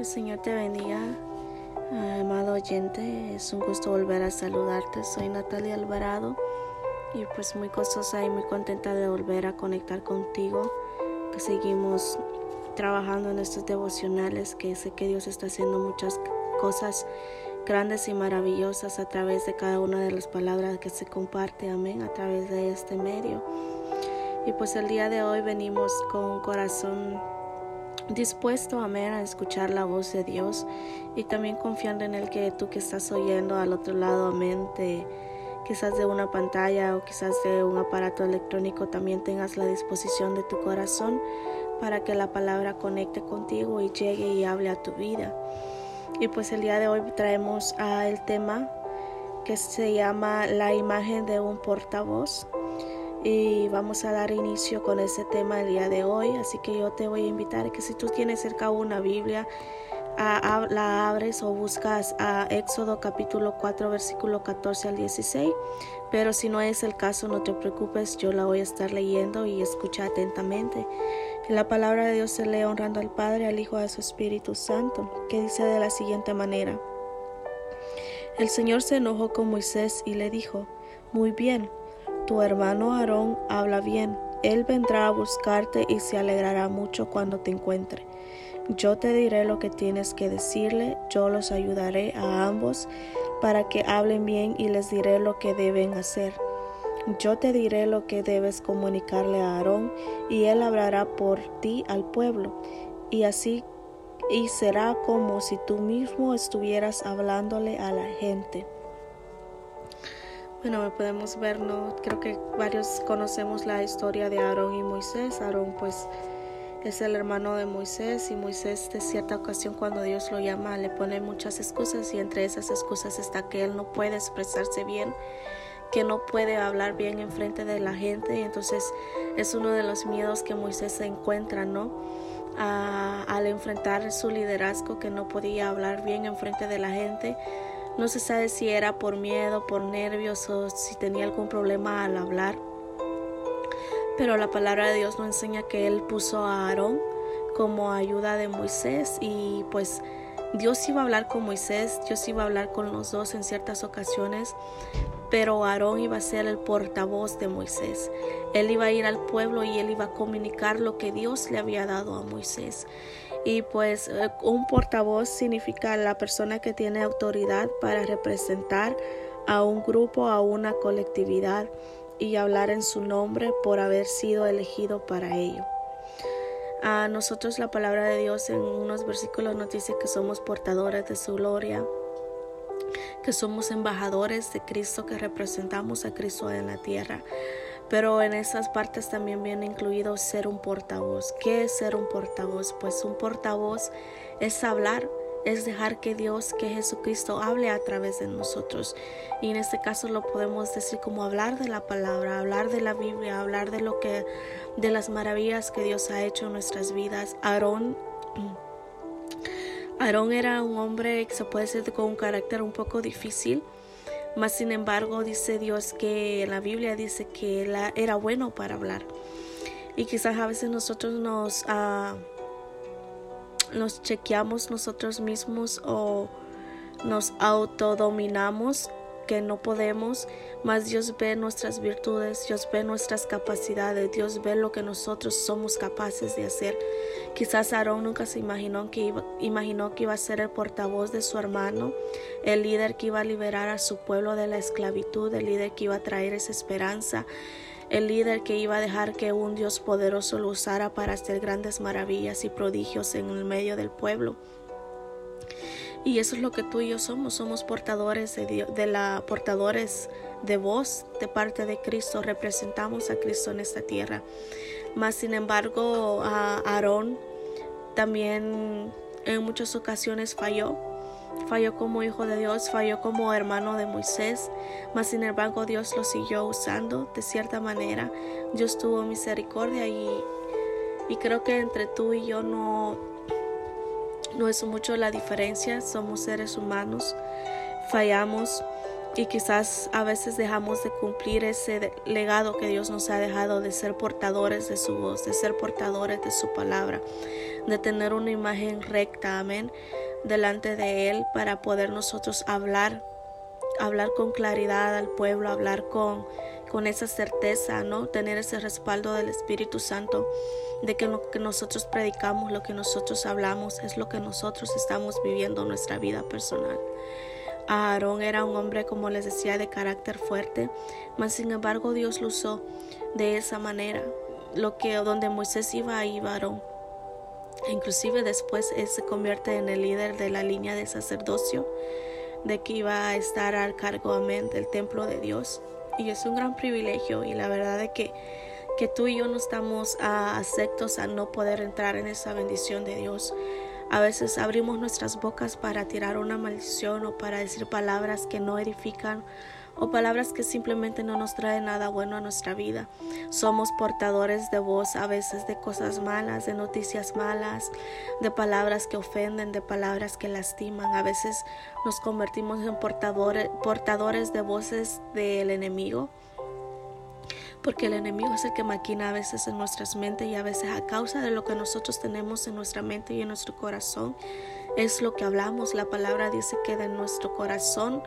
el Señor te bendiga, amado oyente. Es un gusto volver a saludarte. Soy Natalia Alvarado y pues muy gozosa y muy contenta de volver a conectar contigo. Que seguimos trabajando en estos devocionales, que sé que Dios está haciendo muchas cosas grandes y maravillosas a través de cada una de las palabras que se comparte, amén, a través de este medio. Y pues el día de hoy venimos con un corazón dispuesto, amén, a escuchar la voz de Dios y también confiando en el que tú que estás oyendo al otro lado, amén, quizás de una pantalla o quizás de un aparato electrónico, también tengas la disposición de tu corazón para que la palabra conecte contigo y llegue y hable a tu vida. Y pues el día de hoy traemos a el tema que se llama la imagen de un portavoz y vamos a dar inicio con ese tema el día de hoy. Así que yo te voy a invitar que si tú tienes cerca una Biblia, la abres o buscas a Éxodo capítulo 4 versículo 14 al 16. Pero si no es el caso, no te preocupes, yo la voy a estar leyendo y escucha atentamente. La palabra de Dios se lee honrando al Padre, al Hijo y a su Espíritu Santo, que dice de la siguiente manera. El Señor se enojó con Moisés y le dijo, Muy bien, tu hermano Aarón habla bien. Él vendrá a buscarte y se alegrará mucho cuando te encuentre. Yo te diré lo que tienes que decirle, yo los ayudaré a ambos para que hablen bien y les diré lo que deben hacer. Yo te diré lo que debes comunicarle a Aarón y él hablará por ti al pueblo. Y así y será como si tú mismo estuvieras hablándole a la gente. Bueno, podemos ver, ¿no? Creo que varios conocemos la historia de Aarón y Moisés. Aarón pues es el hermano de Moisés y Moisés de cierta ocasión cuando Dios lo llama le pone muchas excusas y entre esas excusas está que él no puede expresarse bien, que no puede hablar bien en frente de la gente y entonces es uno de los miedos que Moisés se encuentra, ¿no? al enfrentar su liderazgo que no podía hablar bien en frente de la gente no se sabe si era por miedo, por nervios o si tenía algún problema al hablar. Pero la palabra de Dios nos enseña que Él puso a Aarón como ayuda de Moisés y pues Dios iba a hablar con Moisés, Dios iba a hablar con los dos en ciertas ocasiones, pero Aarón iba a ser el portavoz de Moisés. Él iba a ir al pueblo y él iba a comunicar lo que Dios le había dado a Moisés. Y pues eh, un portavoz significa la persona que tiene autoridad para representar a un grupo, a una colectividad y hablar en su nombre por haber sido elegido para ello. A nosotros la palabra de Dios en unos versículos nos dice que somos portadores de su gloria, que somos embajadores de Cristo, que representamos a Cristo en la tierra. Pero en esas partes también viene incluido ser un portavoz. ¿Qué es ser un portavoz? Pues un portavoz es hablar, es dejar que Dios, que Jesucristo hable a través de nosotros. Y en este caso lo podemos decir como hablar de la palabra, hablar de la Biblia, hablar de lo que de las maravillas que Dios ha hecho en nuestras vidas. Aarón Aarón era un hombre que se puede decir con un carácter un poco difícil mas sin embargo dice Dios que la Biblia dice que él era bueno para hablar. Y quizás a veces nosotros nos, uh, nos chequeamos nosotros mismos o nos autodominamos que no podemos, mas Dios ve nuestras virtudes, Dios ve nuestras capacidades, Dios ve lo que nosotros somos capaces de hacer. Quizás Aarón nunca se imaginó que, iba, imaginó que iba a ser el portavoz de su hermano, el líder que iba a liberar a su pueblo de la esclavitud, el líder que iba a traer esa esperanza, el líder que iba a dejar que un Dios poderoso lo usara para hacer grandes maravillas y prodigios en el medio del pueblo. Y eso es lo que tú y yo somos, somos portadores de, de la portadores de voz de parte de Cristo, representamos a Cristo en esta tierra. Mas sin embargo, a Aarón también en muchas ocasiones falló. Falló como hijo de Dios, falló como hermano de Moisés, mas sin embargo Dios lo siguió usando de cierta manera. Dios tuvo misericordia y, y creo que entre tú y yo no, no es mucho la diferencia, somos seres humanos, fallamos y quizás a veces dejamos de cumplir ese legado que Dios nos ha dejado de ser portadores de su voz, de ser portadores de su palabra, de tener una imagen recta, amén, delante de Él para poder nosotros hablar, hablar con claridad al pueblo, hablar con, con esa certeza, ¿no? Tener ese respaldo del Espíritu Santo de que lo que nosotros predicamos, lo que nosotros hablamos, es lo que nosotros estamos viviendo en nuestra vida personal. Aarón era un hombre, como les decía, de carácter fuerte, mas sin embargo Dios lo usó de esa manera. Lo que donde Moisés iba, ahí iba Aarón. inclusive después él se convierte en el líder de la línea de sacerdocio, de que iba a estar al cargo, amén, del templo de Dios. Y es un gran privilegio y la verdad de que, que tú y yo no estamos a, aceptos a no poder entrar en esa bendición de Dios. A veces abrimos nuestras bocas para tirar una maldición o para decir palabras que no edifican o palabras que simplemente no nos traen nada bueno a nuestra vida. Somos portadores de voz a veces de cosas malas, de noticias malas, de palabras que ofenden, de palabras que lastiman. A veces nos convertimos en portadores, portadores de voces del enemigo porque el enemigo es el que maquina a veces en nuestras mentes y a veces a causa de lo que nosotros tenemos en nuestra mente y en nuestro corazón es lo que hablamos. La palabra dice que de nuestro corazón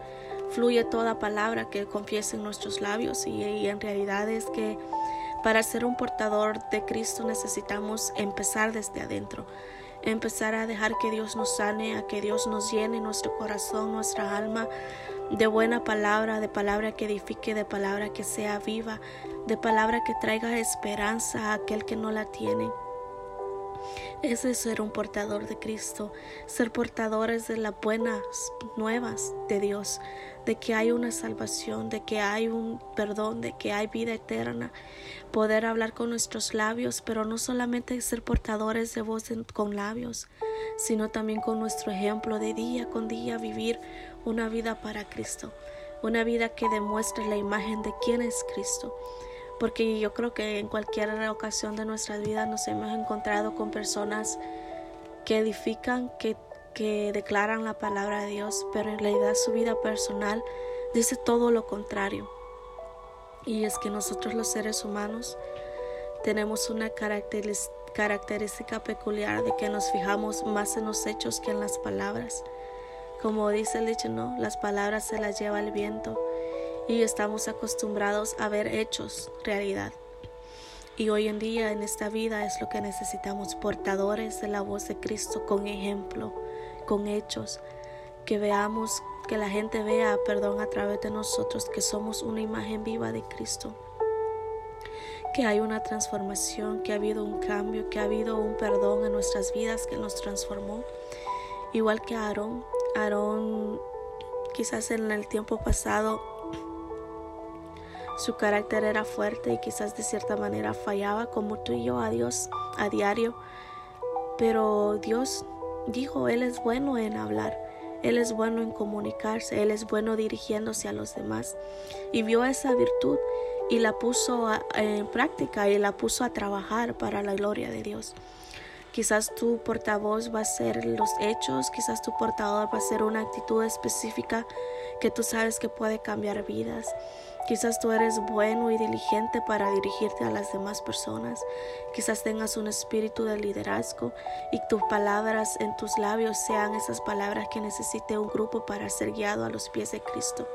fluye toda palabra que confiese en nuestros labios y, y en realidad es que para ser un portador de Cristo necesitamos empezar desde adentro empezar a dejar que Dios nos sane, a que Dios nos llene nuestro corazón, nuestra alma de buena palabra, de palabra que edifique, de palabra que sea viva, de palabra que traiga esperanza a aquel que no la tiene. Ese es ser un portador de Cristo, ser portadores de las buenas nuevas de Dios, de que hay una salvación, de que hay un perdón, de que hay vida eterna. Poder hablar con nuestros labios, pero no solamente ser portadores de voz con labios, sino también con nuestro ejemplo de día con día vivir una vida para Cristo, una vida que demuestre la imagen de quién es Cristo porque yo creo que en cualquier ocasión de nuestras vidas nos hemos encontrado con personas que edifican, que, que declaran la palabra de Dios, pero en realidad su vida personal dice todo lo contrario. Y es que nosotros los seres humanos tenemos una característica peculiar de que nos fijamos más en los hechos que en las palabras. Como dice el dicho, no, las palabras se las lleva el viento y estamos acostumbrados a ver hechos realidad. Y hoy en día en esta vida es lo que necesitamos, portadores de la voz de Cristo con ejemplo, con hechos, que veamos, que la gente vea, perdón, a través de nosotros, que somos una imagen viva de Cristo, que hay una transformación, que ha habido un cambio, que ha habido un perdón en nuestras vidas que nos transformó. Igual que Aarón, Aarón quizás en el tiempo pasado su carácter era fuerte y quizás de cierta manera fallaba como tú y yo a Dios a diario. Pero Dios dijo, Él es bueno en hablar, Él es bueno en comunicarse, Él es bueno dirigiéndose a los demás. Y vio esa virtud y la puso en práctica y la puso a trabajar para la gloria de Dios. Quizás tu portavoz va a ser los hechos, quizás tu portador va a ser una actitud específica que tú sabes que puede cambiar vidas. Quizás tú eres bueno y diligente para dirigirte a las demás personas. Quizás tengas un espíritu de liderazgo y tus palabras en tus labios sean esas palabras que necesite un grupo para ser guiado a los pies de Cristo.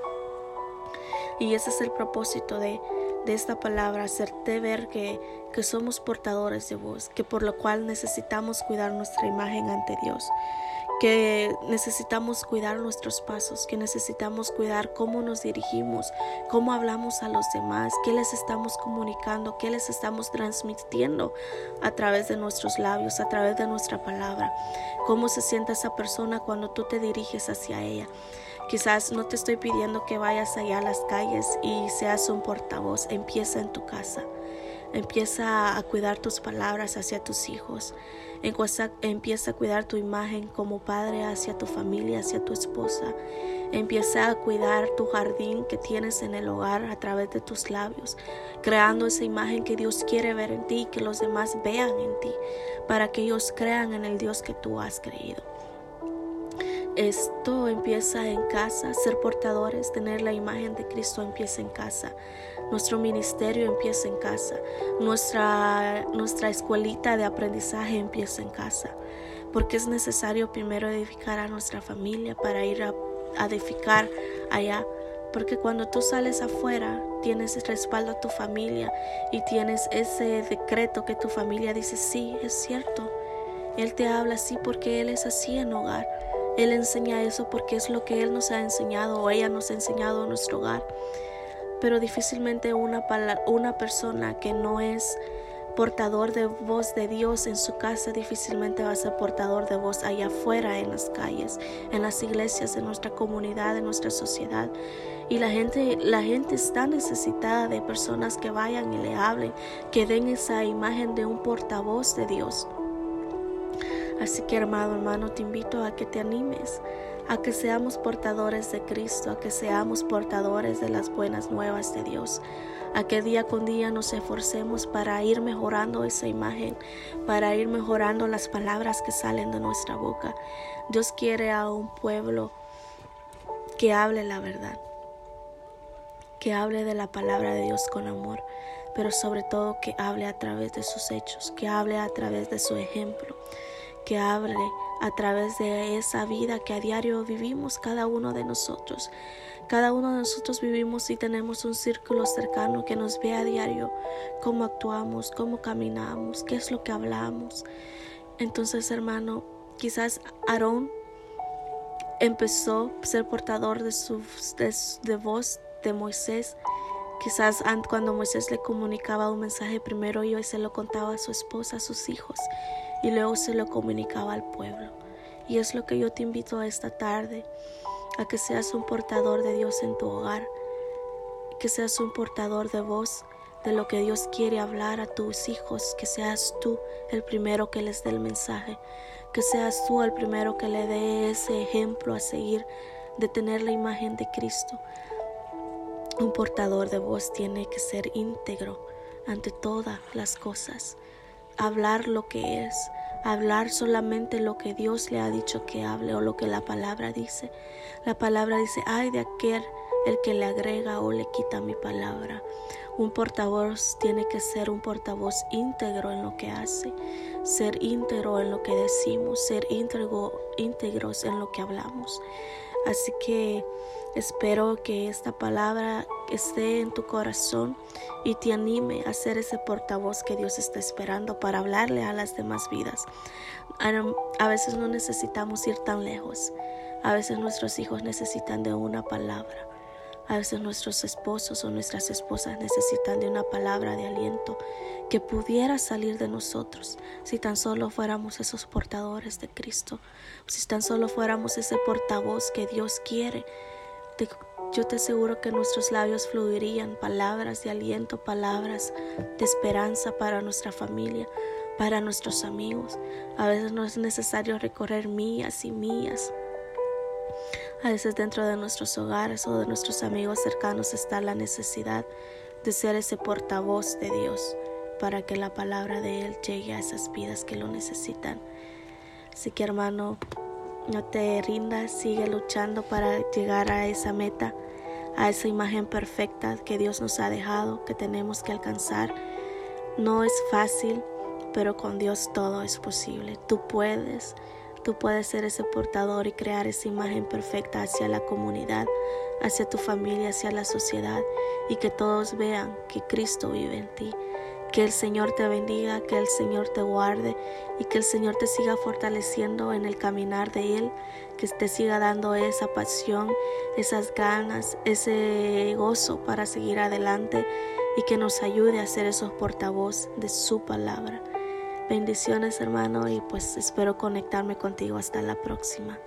Y ese es el propósito de, de esta palabra, hacerte ver que, que somos portadores de voz, que por lo cual necesitamos cuidar nuestra imagen ante Dios que necesitamos cuidar nuestros pasos, que necesitamos cuidar cómo nos dirigimos, cómo hablamos a los demás, qué les estamos comunicando, qué les estamos transmitiendo a través de nuestros labios, a través de nuestra palabra, cómo se siente esa persona cuando tú te diriges hacia ella. Quizás no te estoy pidiendo que vayas allá a las calles y seas un portavoz, empieza en tu casa. Empieza a cuidar tus palabras hacia tus hijos. Empieza a cuidar tu imagen como padre hacia tu familia, hacia tu esposa. Empieza a cuidar tu jardín que tienes en el hogar a través de tus labios, creando esa imagen que Dios quiere ver en ti y que los demás vean en ti, para que ellos crean en el Dios que tú has creído. Esto empieza en casa, ser portadores, tener la imagen de Cristo empieza en casa. Nuestro ministerio empieza en casa. Nuestra, nuestra escuelita de aprendizaje empieza en casa. Porque es necesario primero edificar a nuestra familia para ir a, a edificar allá. Porque cuando tú sales afuera, tienes respaldo a tu familia y tienes ese decreto que tu familia dice, sí, es cierto. Él te habla así porque Él es así en hogar. Él enseña eso porque es lo que Él nos ha enseñado o ella nos ha enseñado en nuestro hogar. Pero difícilmente una, una persona que no es portador de voz de Dios en su casa difícilmente va a ser portador de voz allá afuera en las calles, en las iglesias, en nuestra comunidad, en nuestra sociedad. Y la gente, la gente está necesitada de personas que vayan y le hablen, que den esa imagen de un portavoz de Dios. Así que hermano, hermano, te invito a que te animes, a que seamos portadores de Cristo, a que seamos portadores de las buenas nuevas de Dios, a que día con día nos esforcemos para ir mejorando esa imagen, para ir mejorando las palabras que salen de nuestra boca. Dios quiere a un pueblo que hable la verdad, que hable de la palabra de Dios con amor, pero sobre todo que hable a través de sus hechos, que hable a través de su ejemplo que hable a través de esa vida que a diario vivimos cada uno de nosotros. Cada uno de nosotros vivimos y tenemos un círculo cercano que nos ve a diario cómo actuamos, cómo caminamos, qué es lo que hablamos. Entonces, hermano, quizás Aarón empezó a ser portador de, su, de, voz de Moisés. Quizás cuando Moisés le comunicaba un mensaje primero y hoy se lo contaba a su esposa, a sus hijos y luego se lo comunicaba al pueblo. Y es lo que yo te invito a esta tarde, a que seas un portador de Dios en tu hogar, que seas un portador de voz de lo que Dios quiere hablar a tus hijos, que seas tú el primero que les dé el mensaje, que seas tú el primero que le dé ese ejemplo a seguir de tener la imagen de Cristo. Un portador de voz tiene que ser íntegro ante todas las cosas hablar lo que es, hablar solamente lo que Dios le ha dicho que hable o lo que la palabra dice. La palabra dice, ay de aquel el que le agrega o le quita mi palabra. Un portavoz tiene que ser un portavoz íntegro en lo que hace, ser íntegro en lo que decimos, ser íntegro, íntegros en lo que hablamos. Así que espero que esta palabra esté en tu corazón y te anime a ser ese portavoz que Dios está esperando para hablarle a las demás vidas. A veces no necesitamos ir tan lejos. A veces nuestros hijos necesitan de una palabra. A veces nuestros esposos o nuestras esposas necesitan de una palabra de aliento que pudiera salir de nosotros si tan solo fuéramos esos portadores de Cristo, si tan solo fuéramos ese portavoz que Dios quiere. yo te aseguro que nuestros labios fluirían palabras de aliento, palabras de esperanza para nuestra familia, para nuestros amigos. A veces no es necesario recorrer mías y mías a veces dentro de nuestros hogares o de nuestros amigos cercanos está la necesidad de ser ese portavoz de Dios para que la palabra de Él llegue a esas vidas que lo necesitan. Así que hermano, no te rindas, sigue luchando para llegar a esa meta, a esa imagen perfecta que Dios nos ha dejado, que tenemos que alcanzar. No es fácil, pero con Dios todo es posible. Tú puedes. Tú puedes ser ese portador y crear esa imagen perfecta hacia la comunidad, hacia tu familia, hacia la sociedad y que todos vean que Cristo vive en ti. Que el Señor te bendiga, que el Señor te guarde y que el Señor te siga fortaleciendo en el caminar de Él, que te siga dando esa pasión, esas ganas, ese gozo para seguir adelante y que nos ayude a ser esos portavoz de su palabra. Bendiciones hermano y pues espero conectarme contigo hasta la próxima.